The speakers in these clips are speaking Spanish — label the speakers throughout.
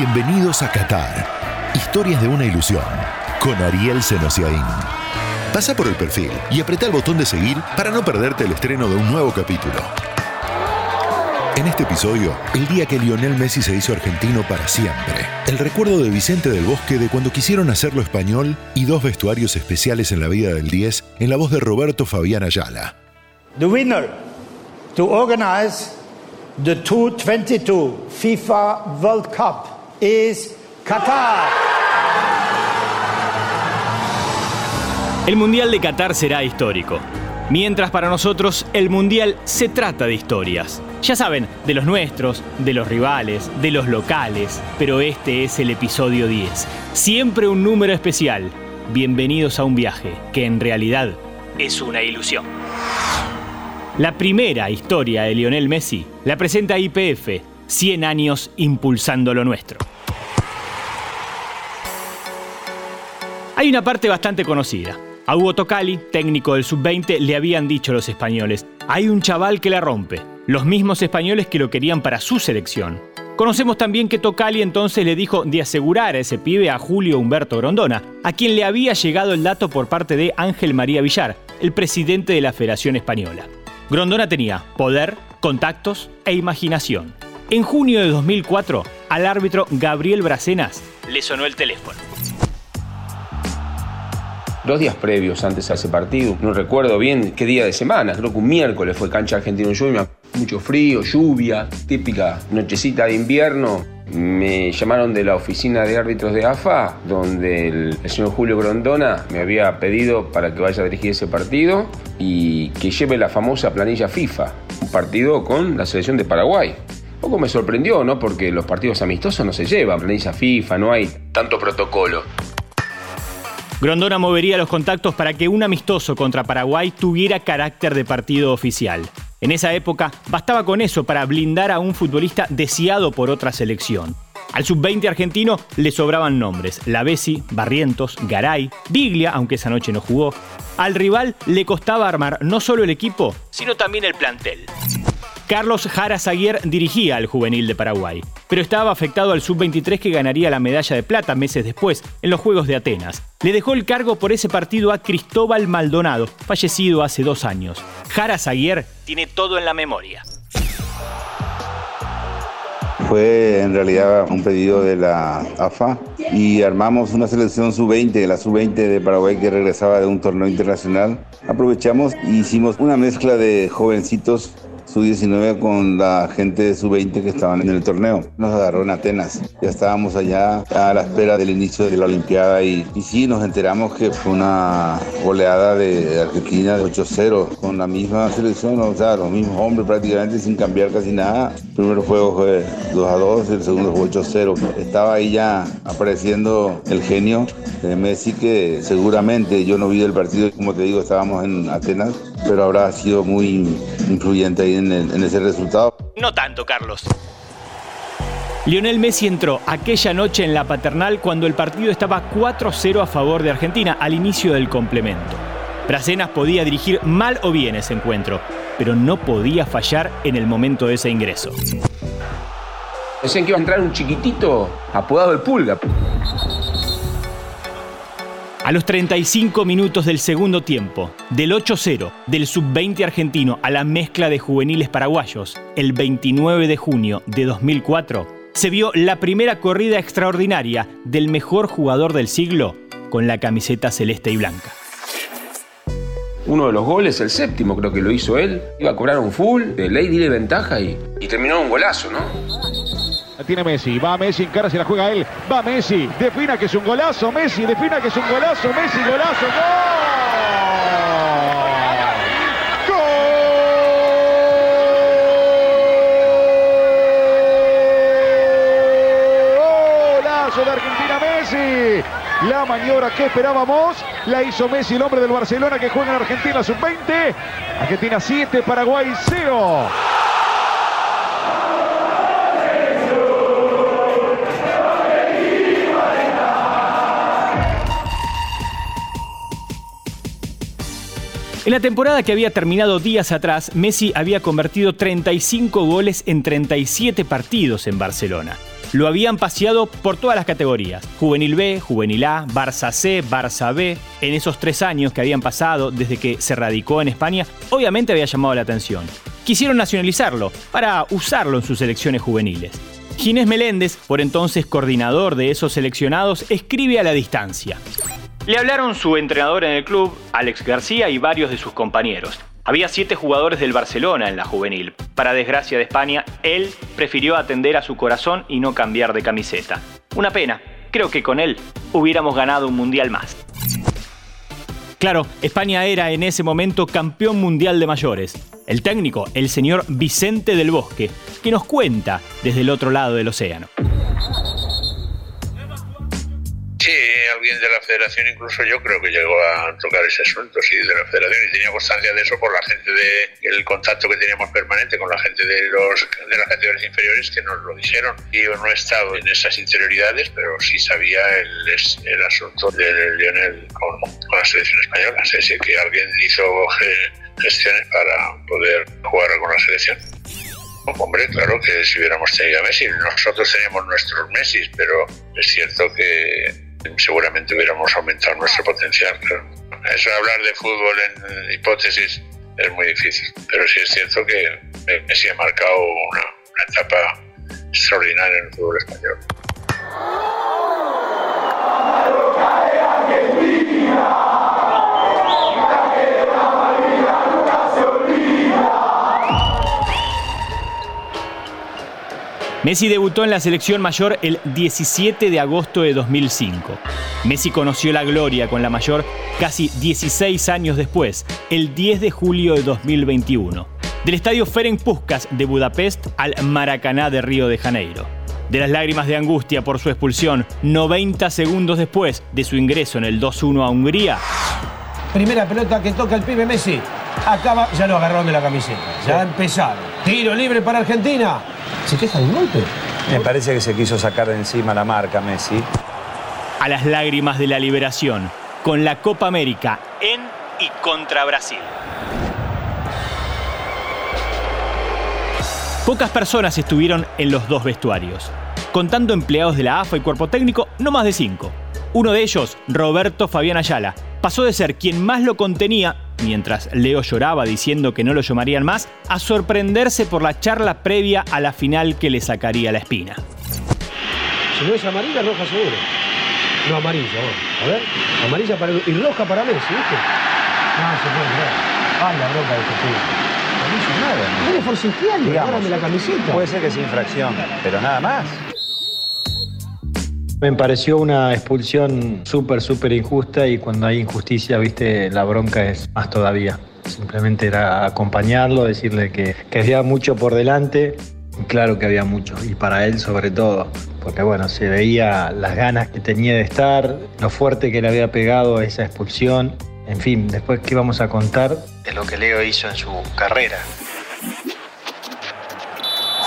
Speaker 1: Bienvenidos a Qatar. Historias de una ilusión. Con Ariel Senosiaín. Pasa por el perfil y apreta el botón de seguir para no perderte el estreno de un nuevo capítulo. En este episodio, el día que Lionel Messi se hizo argentino para siempre. El recuerdo de Vicente del Bosque de cuando quisieron hacerlo español y dos vestuarios especiales en la vida del 10 en la voz de Roberto Fabián Ayala.
Speaker 2: The winner to organize the 2022 FIFA World Cup is Qatar.
Speaker 3: El Mundial de Qatar será histórico. Mientras para nosotros el Mundial se trata de historias. Ya saben, de los nuestros, de los rivales, de los locales, pero este es el episodio 10. Siempre un número especial. Bienvenidos a un viaje que en realidad es una ilusión. La primera historia de Lionel Messi la presenta IPF, 100 años impulsando lo nuestro. Hay una parte bastante conocida. A Hugo Tocali, técnico del sub-20, le habían dicho los españoles, hay un chaval que la rompe, los mismos españoles que lo querían para su selección. Conocemos también que Tocali entonces le dijo de asegurar a ese pibe a Julio Humberto Grondona, a quien le había llegado el dato por parte de Ángel María Villar, el presidente de la Federación Española. Grondona tenía poder, contactos e imaginación. En junio de 2004, al árbitro Gabriel Bracenas le sonó el teléfono.
Speaker 4: Dos días previos antes a ese partido, no recuerdo bien qué día de semana, creo que un miércoles fue cancha argentino Junior, mucho frío, lluvia, típica nochecita de invierno. Me llamaron de la oficina de árbitros de AFA, donde el, señor Julio Grondona me había pedido para que vaya a dirigir ese partido y que lleve la famosa planilla FIFA, un partido con la selección de Paraguay. Poco me sorprendió, ¿no? Porque los partidos amistosos no se llevan planilla FIFA, no hay tanto protocolo.
Speaker 3: Grondona movería los contactos para que un amistoso contra Paraguay tuviera carácter de partido oficial. En esa época bastaba con eso para blindar a un futbolista deseado por otra selección. Al sub-20 argentino le sobraban nombres: Lavesi, Barrientos, Garay, Biglia, aunque esa noche no jugó. Al rival le costaba armar no solo el equipo, sino también el plantel. Carlos Jara Zaguier dirigía al juvenil de Paraguay, pero estaba afectado al sub-23 que ganaría la medalla de plata meses después, en los Juegos de Atenas. Le dejó el cargo por ese partido a Cristóbal Maldonado, fallecido hace dos años. Jara tiene todo en la memoria.
Speaker 5: Fue en realidad un pedido de la AFA y armamos una selección sub-20, la sub-20 de Paraguay que regresaba de un torneo internacional. Aprovechamos y hicimos una mezcla de jovencitos sub-19 con la gente de sub-20 que estaban en el torneo. Nos agarró en Atenas. Ya estábamos allá a la espera del inicio de la Olimpiada y, y sí, nos enteramos que fue una goleada de Argentina de 8-0 con la misma selección, o sea, los mismos hombres prácticamente sin cambiar casi nada. El primer juego fue 2-2, el segundo fue 8-0. Estaba ahí ya apareciendo el genio de Messi que seguramente yo no vi el partido, como te digo, estábamos en Atenas, pero habrá sido muy influyente ahí en, el, en ese resultado.
Speaker 3: No tanto, Carlos. Lionel Messi entró aquella noche en la paternal cuando el partido estaba 4-0 a favor de Argentina al inicio del complemento. Bracenas podía dirigir mal o bien ese encuentro, pero no podía fallar en el momento de ese ingreso.
Speaker 4: Decían que iba a entrar un chiquitito apodado el Pulga.
Speaker 3: A los 35 minutos del segundo tiempo, del 8-0 del sub-20 argentino a la mezcla de juveniles paraguayos, el 29 de junio de 2004, se vio la primera corrida extraordinaria del mejor jugador del siglo con la camiseta celeste y blanca.
Speaker 4: Uno de los goles, el séptimo creo que lo hizo él, iba a cobrar un full, de ley dile ventaja y terminó un golazo, ¿no?
Speaker 6: La tiene Messi, va Messi, en cara se la juega él, va Messi, defina que es un golazo, Messi, defina que es un golazo, Messi, golazo, ¡Gol! ¡Golazo de Argentina Messi! La maniobra que esperábamos la hizo Messi, el hombre del Barcelona que juega en Argentina sub-20. Argentina 7, Paraguay 0.
Speaker 3: En la temporada que había terminado días atrás, Messi había convertido 35 goles en 37 partidos en Barcelona. lo habían paseado por todas las categorías. Juvenil B, Juvenil A, Barça C, Barça B. En esos tres años que habían pasado desde que se radicó en España, obviamente había llamado la atención. Quisieron nacionalizarlo para usarlo en sus selecciones juveniles. Ginés Meléndez, por entonces coordinador de esos seleccionados, escribe a la distancia. Le hablaron su entrenador en el club, Alex García, y varios de sus compañeros. Había siete jugadores del Barcelona en la juvenil. Para desgracia de España, él prefirió atender a su corazón y no cambiar de camiseta. Una pena. Creo que con él hubiéramos ganado un mundial más. Claro, España era en ese momento campeón mundial de mayores. El técnico, el señor Vicente del Bosque, que nos cuenta desde el otro lado del océano.
Speaker 7: Alguien de la federación, incluso yo creo que llegó a tocar ese asunto, sí, de la federación, y tenía constancia de eso por la gente de el contacto que teníamos permanente con la gente de los de las categorías inferiores que nos lo dijeron. Yo no he estado en esas interioridades, pero sí sabía el, el asunto de Lionel con, con la selección española. Sé que alguien hizo gestiones para poder jugar con la selección. Hombre, claro que si hubiéramos tenido a Messi, nosotros teníamos nuestros Messi, pero es cierto que seguramente hubiéramos aumentado nuestro potencial. Eso hablar de fútbol en hipótesis es muy difícil, pero sí es cierto que Messi ha marcado una, una etapa extraordinaria en el fútbol español.
Speaker 3: Messi debutó en la selección mayor el 17 de agosto de 2005. Messi conoció la gloria con la mayor casi 16 años después, el 10 de julio de 2021. Del estadio Ferenc Puskas de Budapest al Maracaná de Río de Janeiro. De las lágrimas de angustia por su expulsión, 90 segundos después de su ingreso en el 2-1 a Hungría.
Speaker 8: Primera pelota que toca el pibe Messi. Acaba, ya lo agarró de la camiseta. Ya empezaron. Tiro libre para Argentina. ¿Se queja de un golpe?
Speaker 9: Me parece que se quiso sacar de encima la marca Messi.
Speaker 3: A las lágrimas de la liberación, con la Copa América en y contra Brasil. Pocas personas estuvieron en los dos vestuarios. Contando empleados de la AFA y cuerpo técnico, no más de cinco. Uno de ellos, Roberto Fabián Ayala, pasó de ser quien más lo contenía, mientras Leo lloraba diciendo que no lo llamarían más, a sorprenderse por la charla previa a la final que le sacaría la espina.
Speaker 8: Si no es amarilla, roja seguro. No, amarilla, vos. A ver. Amarilla para y roja para Messi, ¿viste? No, se puede ver. Ay, la bronca de este tío.
Speaker 9: No hizo nada.
Speaker 8: Tiene forcejeando,
Speaker 9: Digamos,
Speaker 8: agárrame la camiseta.
Speaker 9: Puede ser que sea infracción, pero nada más.
Speaker 10: Me pareció una expulsión súper, súper injusta y cuando hay injusticia, viste, la bronca es más todavía. Simplemente era acompañarlo, decirle que, que había mucho por delante. Claro que había mucho, y para él sobre todo, porque bueno, se veía las ganas que tenía de estar, lo fuerte que le había pegado a esa expulsión. En fin, después qué vamos a contar de lo que Leo hizo en su carrera.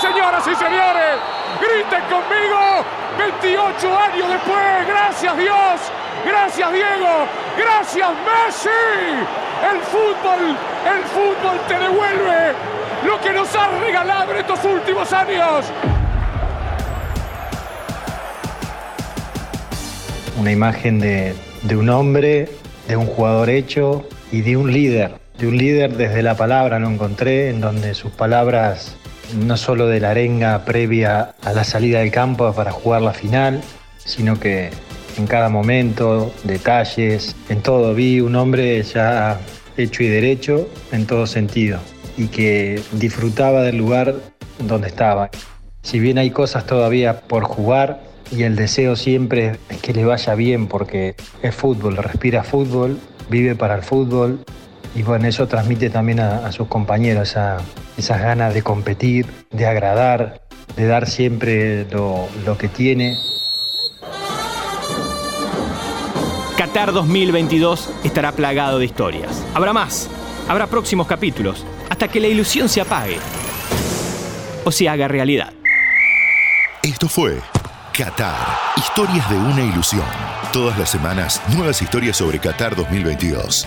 Speaker 11: Señoras y señores, griten conmigo. 28 años después, gracias Dios, gracias Diego, gracias Messi. El fútbol, el fútbol te devuelve lo que nos ha regalado en estos últimos años.
Speaker 10: Una imagen de, de un hombre, de un jugador hecho y de un líder. De un líder desde la palabra lo encontré, en donde sus palabras no solo de la arenga previa a la salida del campo para jugar la final, sino que en cada momento, detalles, en todo vi un hombre ya hecho y derecho en todo sentido y que disfrutaba del lugar donde estaba. Si bien hay cosas todavía por jugar y el deseo siempre es que le vaya bien porque es fútbol, respira fútbol, vive para el fútbol y bueno, eso transmite también a, a sus compañeros esa, esas ganas de competir, de agradar, de dar siempre lo, lo que tiene.
Speaker 3: Qatar 2022 estará plagado de historias. Habrá más, habrá próximos capítulos, hasta que la ilusión se apague o se haga realidad.
Speaker 1: Esto fue Qatar, historias de una ilusión. Todas las semanas, nuevas historias sobre Qatar 2022.